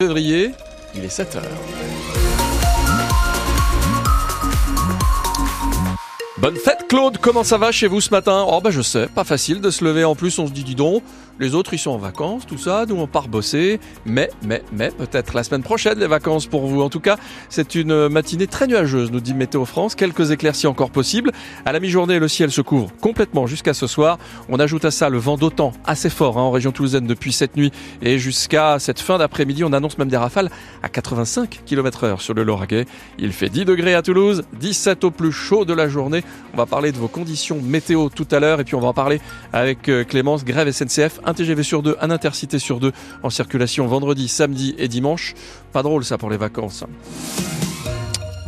février, il est 7 Bonne fête Claude, comment ça va chez vous ce matin? Oh bah je sais, pas facile de se lever en plus, on se dit dis donc, les autres ils sont en vacances, tout ça, nous on part bosser, mais, mais, mais peut-être la semaine prochaine les vacances pour vous. En tout cas, c'est une matinée très nuageuse, nous dit Météo France, quelques éclaircies encore possibles. À la mi-journée, le ciel se couvre complètement jusqu'à ce soir. On ajoute à ça le vent d'autant assez fort hein, en région toulousaine depuis cette nuit et jusqu'à cette fin d'après-midi, on annonce même des rafales à 85 km heure sur le Lauragais. Il fait 10 degrés à Toulouse, 17 au plus chaud de la journée. On va parler de vos conditions météo tout à l'heure et puis on va en parler avec euh, Clémence, grève SNCF, un TGV sur deux, un intercité sur deux en circulation vendredi, samedi et dimanche. Pas drôle ça pour les vacances.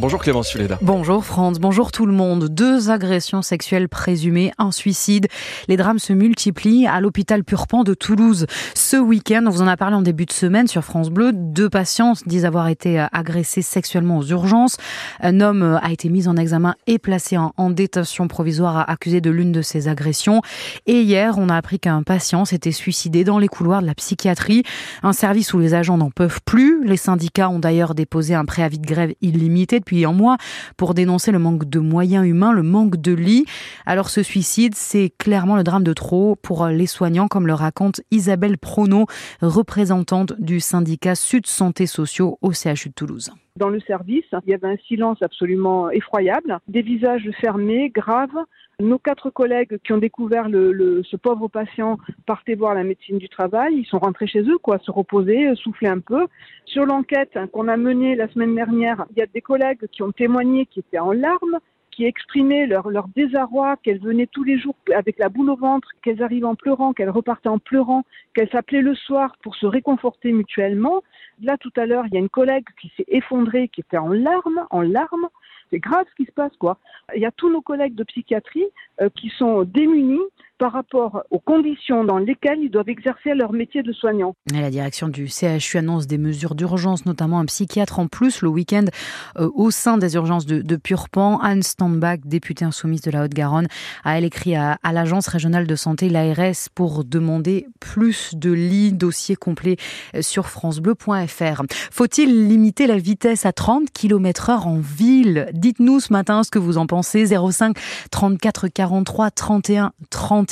Bonjour Clémence Fuleda. Bonjour France, bonjour tout le monde. Deux agressions sexuelles présumées, un suicide. Les drames se multiplient à l'hôpital Purpan de Toulouse. Ce week-end, on vous en a parlé en début de semaine sur France Bleu, deux patients disent avoir été euh, agressés sexuellement aux urgences. Un homme euh, a été mis en examen et placé en, détention provisoire accusé de l'une de ces agressions. Et hier, on a appris qu'un patient s'était suicidé dans les couloirs de la psychiatrie. Un service où les agents n'en peuvent plus. Les syndicats ont d'ailleurs déposé un préavis de grève illimité en moi pour dénoncer le manque de moyens humains, le manque de lits. Alors ce suicide, c'est clairement le drame de trop pour les soignants, comme le raconte Isabelle Prono, représentante du syndicat Sud Santé Sociaux au CHU de Toulouse. Dans le service, il y avait un silence absolument effroyable, des visages fermés, graves, nos quatre collègues qui ont découvert le, ce pauvre patient partaient voir la médecine du travail. Ils sont rentrés chez eux, quoi, se reposer, euh, souffler un peu. Sur l'enquête hein, qu'on a menée la semaine dernière, il y a des collègues qui ont témoigné, qui étaient en larmes, qui exprimaient leur, désarroi, qu'elles venaient tous les jours avec la boule au ventre, qu'elles arrivaient en pleurant, qu'elles repartaient en pleurant, qu'elles s'appelaient le soir pour se réconforter mutuellement. Là, tout à l'heure, il y a une collègue qui s'est effondrée, qui était en larmes, en larmes c'est grave ce qui se passe, quoi. Il y a tous nos collègues de psychiatrie euh, qui sont démunis par rapport aux conditions dans lesquelles ils doivent exercer leur métier de soignant. la direction du CHU annonce des mesures d'urgence, notamment un psychiatre en plus le week-end euh, au sein des urgences de, de Purpan. Anne Standbach, députée insoumise de la Haute-Garonne, a elle écrit à, à l'agence régionale de santé, l'ARS, pour demander plus de lits, dossier complet euh, sur francebleu.fr. Faut-il limiter la vitesse à 30 km heure en ville? Dites-nous ce matin ce que vous en pensez. 05 34 43 31 30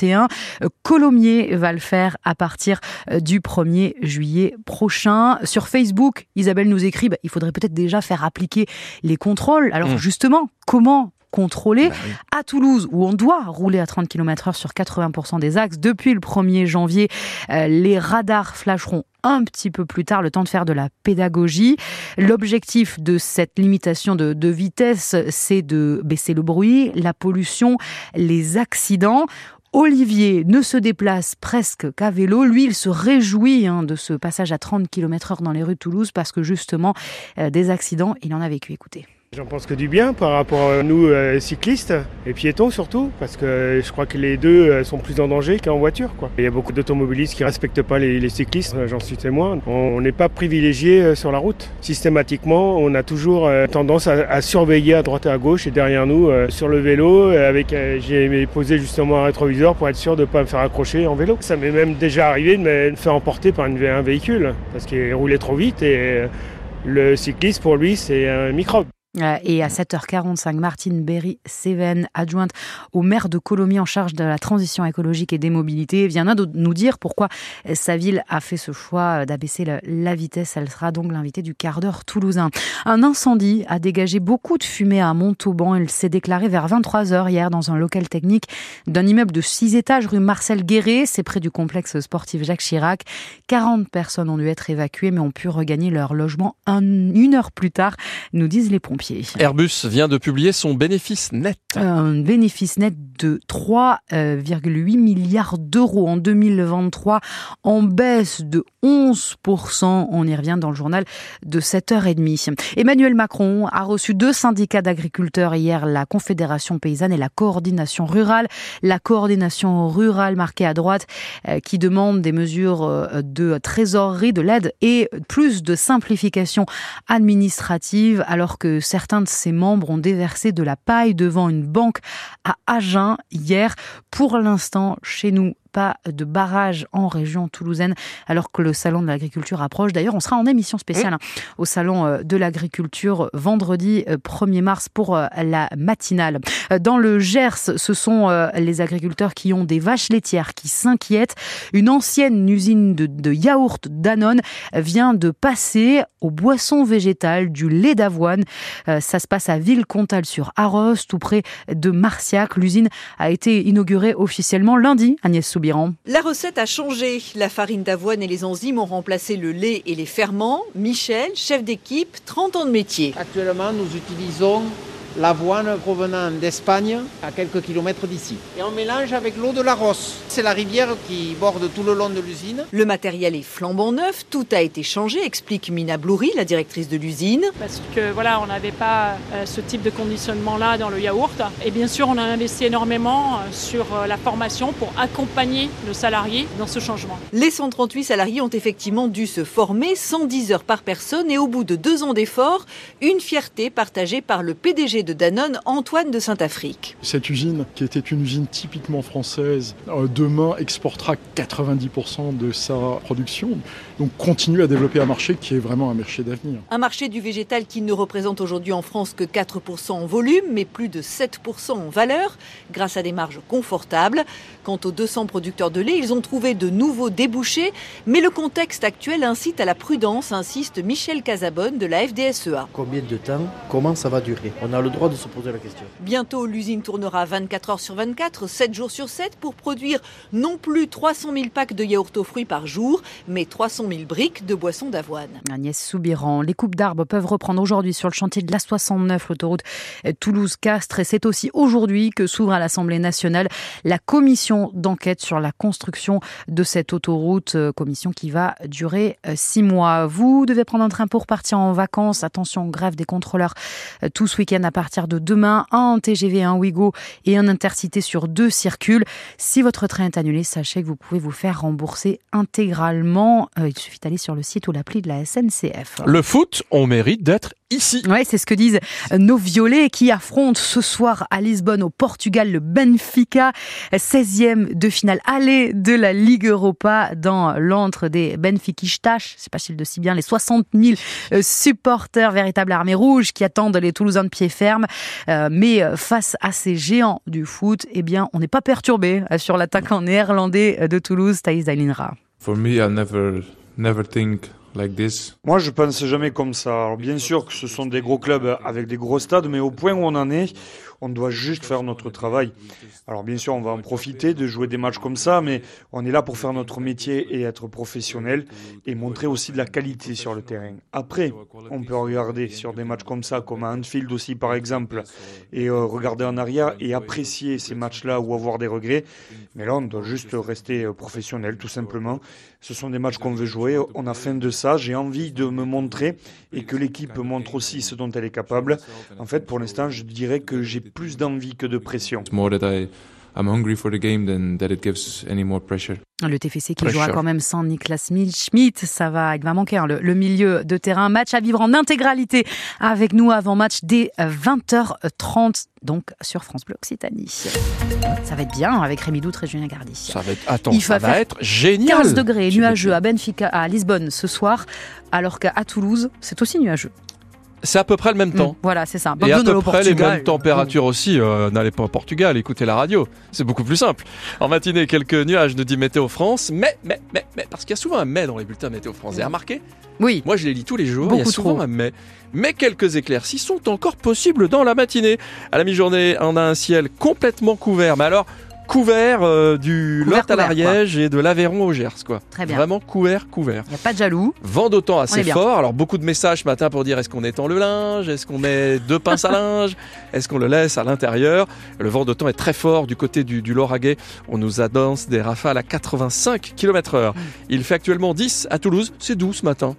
Colomiers va le faire à partir euh, du 1er juillet prochain. Sur Facebook, Isabelle nous écrit, bah, il faudrait peut-être déjà faire appliquer les contrôles. Alors mmh. justement, comment contrôler. Bah à Toulouse, où on doit rouler à 30 km heure sur 80% des axes, depuis le 1er janvier, euh, les radars flasheront un petit peu plus tard, le temps de faire de la pédagogie. L'objectif de cette limitation de, de vitesse, c'est de baisser le bruit, la pollution, les accidents. Olivier ne se déplace presque qu'à vélo. Lui, il se réjouit hein, de ce passage à 30 km heure dans les rues de Toulouse parce que justement, euh, des accidents, il en a vécu. Écoutez. J'en pense que du bien par rapport à nous euh, cyclistes et piétons surtout, parce que je crois que les deux euh, sont plus en danger qu'en voiture. Quoi. Il y a beaucoup d'automobilistes qui respectent pas les, cyclistes, euh, j'en suis témoin. On n'est pas privilégié sur la route. Systématiquement, on a toujours tendance à, surveiller à droite et à gauche et derrière nous sur le vélo. Avec, j'ai posé justement un rétroviseur pour être sûr de ne pas me faire accrocher en vélo. Ça m'est même déjà arrivé de me faire emporter par un véhicule parce qu'il roulait trop vite et le cycliste pour lui c'est un microbe. Euh, et à 7h45, Martine Berry-Séven, adjointe au maire de Colomiers en charge de la transition écologique et des mobilités, vient nous dire pourquoi sa ville a fait ce choix d'abaisser la vitesse. Elle sera donc l'invitée du quart d'heure toulousain. Un incendie a dégagé beaucoup de fumée à Montauban. Il s'est déclaré vers 23h hier dans un local technique d'un immeuble de 6 étages rue Marcel Guéret. C'est près du complexe sportif Jacques Chirac. 40 personnes ont dû être évacuées mais ont pu regagner leur logement une heure plus tard, nous disent les pompiers. Airbus vient de publier son bénéfice net. Un bénéfice net de 3,8 milliards d'euros en 2023, en baisse de 11%. On y revient dans le journal de 7h30. Emmanuel Macron a reçu deux syndicats d'agriculteurs hier, la Confédération paysanne et la Coordination rurale. La Coordination rurale marquée à droite euh, qui demande des mesures euh, de trésorerie, de l'aide et plus de simplification administrative alors que certains de ses membres ont déversé de la paille devant une banque à Agen hier. Pour l'instant, chez nous, pas de barrage en région toulousaine alors que le salon de l'agriculture approche. D'ailleurs, on sera en émission spéciale hein, au salon euh, de l'agriculture vendredi 1er mars pour la matinale. Dans le Gers, ce sont les agriculteurs qui ont des vaches laitières qui s'inquiètent. Une ancienne usine de, de yaourt Danone vient de passer aux boissons végétales, du lait d'avoine. Ça se passe à Villecontal sur Arros, tout près de Marciac. L'usine a été inaugurée officiellement lundi, Agnès La recette a changé. La farine d'avoine et les enzymes ont remplacé le lait et les ferments. Michel, chef d'équipe, 30 ans de métier. Actuellement, nous utilisons l'avoine provenant d'Espagne, à quelques kilomètres d'ici. Et on mélange avec l'eau de la Rosse. C'est la rivière qui borde tout le long de l'usine. Le matériel est flambant neuf, tout a été changé, explique Mina Bloury, la directrice de l'usine. Parce que voilà, on n'avait pas euh, ce type de conditionnement-là dans le yaourt. Et bien sûr, on a investi énormément euh, sur euh, la formation pour accompagner le salarié dans ce changement. Les 138 salariés ont effectivement dû se former 110 heures par personne et au bout de deux ans d'efforts, une fierté partagée par le PDG de Danone, Antoine de Saint-Afrique. Cette usine, qui était une usine typiquement française, demain exportera 90% de sa production. Donc continue à développer un marché qui est vraiment un marché d'avenir. Un marché du végétal qui ne représente aujourd'hui en France que 4% en volume, mais plus de 7% en valeur, grâce à des marges confortables. Quant aux 200 producteurs de lait, ils ont trouvé de nouveaux débouchés, mais le contexte actuel incite à la prudence, insiste Michel Casabonne de la FDSEA. Combien de temps Comment ça va durer? On a le droit de se poser la question. Bientôt, l'usine tournera 24 heures sur 24, 7 jours sur 7 pour produire non plus 300 000 packs de yaourt aux fruits par jour, mais 300 000 briques de boissons d'avoine. Agnès Soubiran, les coupes d'arbres peuvent reprendre aujourd'hui sur le chantier de la 69, l'autoroute Toulouse-Castres. Et c'est aussi aujourd'hui que s'ouvre à l'Assemblée nationale la commission d'enquête sur la construction de cette autoroute, euh, commission qui va durer euh, six mois. Vous devez prendre un train pour partir en vacances. Attention, grève des contrôleurs euh, tout ce week-end à partir de demain. Un TGV, un Ouigo et un Intercité sur deux circulent. Si votre train est annulé, sachez que vous pouvez vous faire rembourser intégralement. Il suffit d'aller sur le site ou l'appli de la SNCF. Le foot, on mérite d'être ici. Ouais, c'est ce que disent nos violets qui affrontent ce soir à Lisbonne au Portugal le Benfica, 16e de finale aller de la Ligue Europa dans l'antre des Benfiquistas, c'est pas de si bien, les 60 000 supporters, véritable armée rouge qui attendent les Toulousains de pied ferme. Euh, mais face à ces géants du foot, eh bien, on n'est pas perturbé sur l'attaquant néerlandais de Toulouse, Thaïs Dailinra. For me, I never, never think Moi, je pense jamais comme ça. Alors, bien sûr que ce sont des gros clubs avec des gros stades, mais au point où on en est, on doit juste faire notre travail. Alors, bien sûr, on va en profiter de jouer des matchs comme ça, mais on est là pour faire notre métier et être professionnel et montrer aussi de la qualité sur le terrain. Après, on peut regarder sur des matchs comme ça, comme à Anfield aussi, par exemple, et euh, regarder en arrière et apprécier ces matchs-là ou avoir des regrets. Mais là, on doit juste rester euh, professionnel, tout simplement. Ce sont des matchs qu'on veut jouer. On a faim de ça. J'ai envie de me montrer et que l'équipe montre aussi ce dont elle est capable. En fait, pour l'instant, je dirais que j'ai plus d'envie que de pression. Le TFC qui jouera quand même sans Niklas Schmidt, ça va, il va manquer hein, le, milieu de terrain. Match à vivre en intégralité avec nous avant match dès 20h30, donc sur France Bleu Occitanie. Ça va être bien avec Rémi Doutre et Julien Gardi. Ça va être, attends, il ça va être génial. 15 degrés nuageux à Benfica, à Lisbonne ce soir, alors qu'à Toulouse, c'est aussi nuageux. C'est à peu près le même temps. Mmh, voilà, c'est ça. Et à peu près les mêmes températures aussi. Euh, N'allez pas au Portugal, écoutez la radio. C'est beaucoup plus simple. En matinée, quelques nuages, nous dit Météo France. Mais, mais, mais, mais, parce qu'il y a souvent un mais dans les bulletins Météo France. Vous avez remarqué? Oui. Moi, je les lis tous les jours. il y a souvent un mais. Mais quelques éclaircies sont encore possibles dans la matinée. À la mi-journée, on a un ciel complètement couvert. Mais alors, couvert euh, du Lot à l'Ariège et de l'Aveyron au Gers. Quoi. Très bien. Vraiment couvert, couvert. Il n'y a pas de jaloux. Vent d'autant assez fort. Alors beaucoup de messages ce matin pour dire est-ce qu'on étend le linge? Est-ce qu'on met deux pinces à linge? Est-ce qu'on le laisse à l'intérieur? Le vent d'autant est très fort du côté du, du Lauragais. On nous annonce des rafales à 85 km heure. Mm. Il fait actuellement 10 à Toulouse. C'est doux ce matin.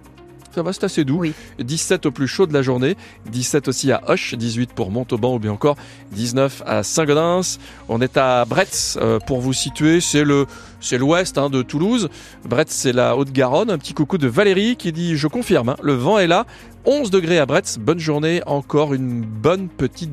Ça va, c'est assez doux. 17 au plus chaud de la journée, 17 aussi à Hoche, 18 pour Montauban ou bien encore 19 à Saint-Gaudens. On est à Bretz euh, pour vous situer, c'est le c'est l'ouest hein, de Toulouse. Bretz, c'est la Haute-Garonne. Un petit coucou de Valérie qui dit je confirme, hein, le vent est là. 11 degrés à Bretz. Bonne journée, encore une bonne petite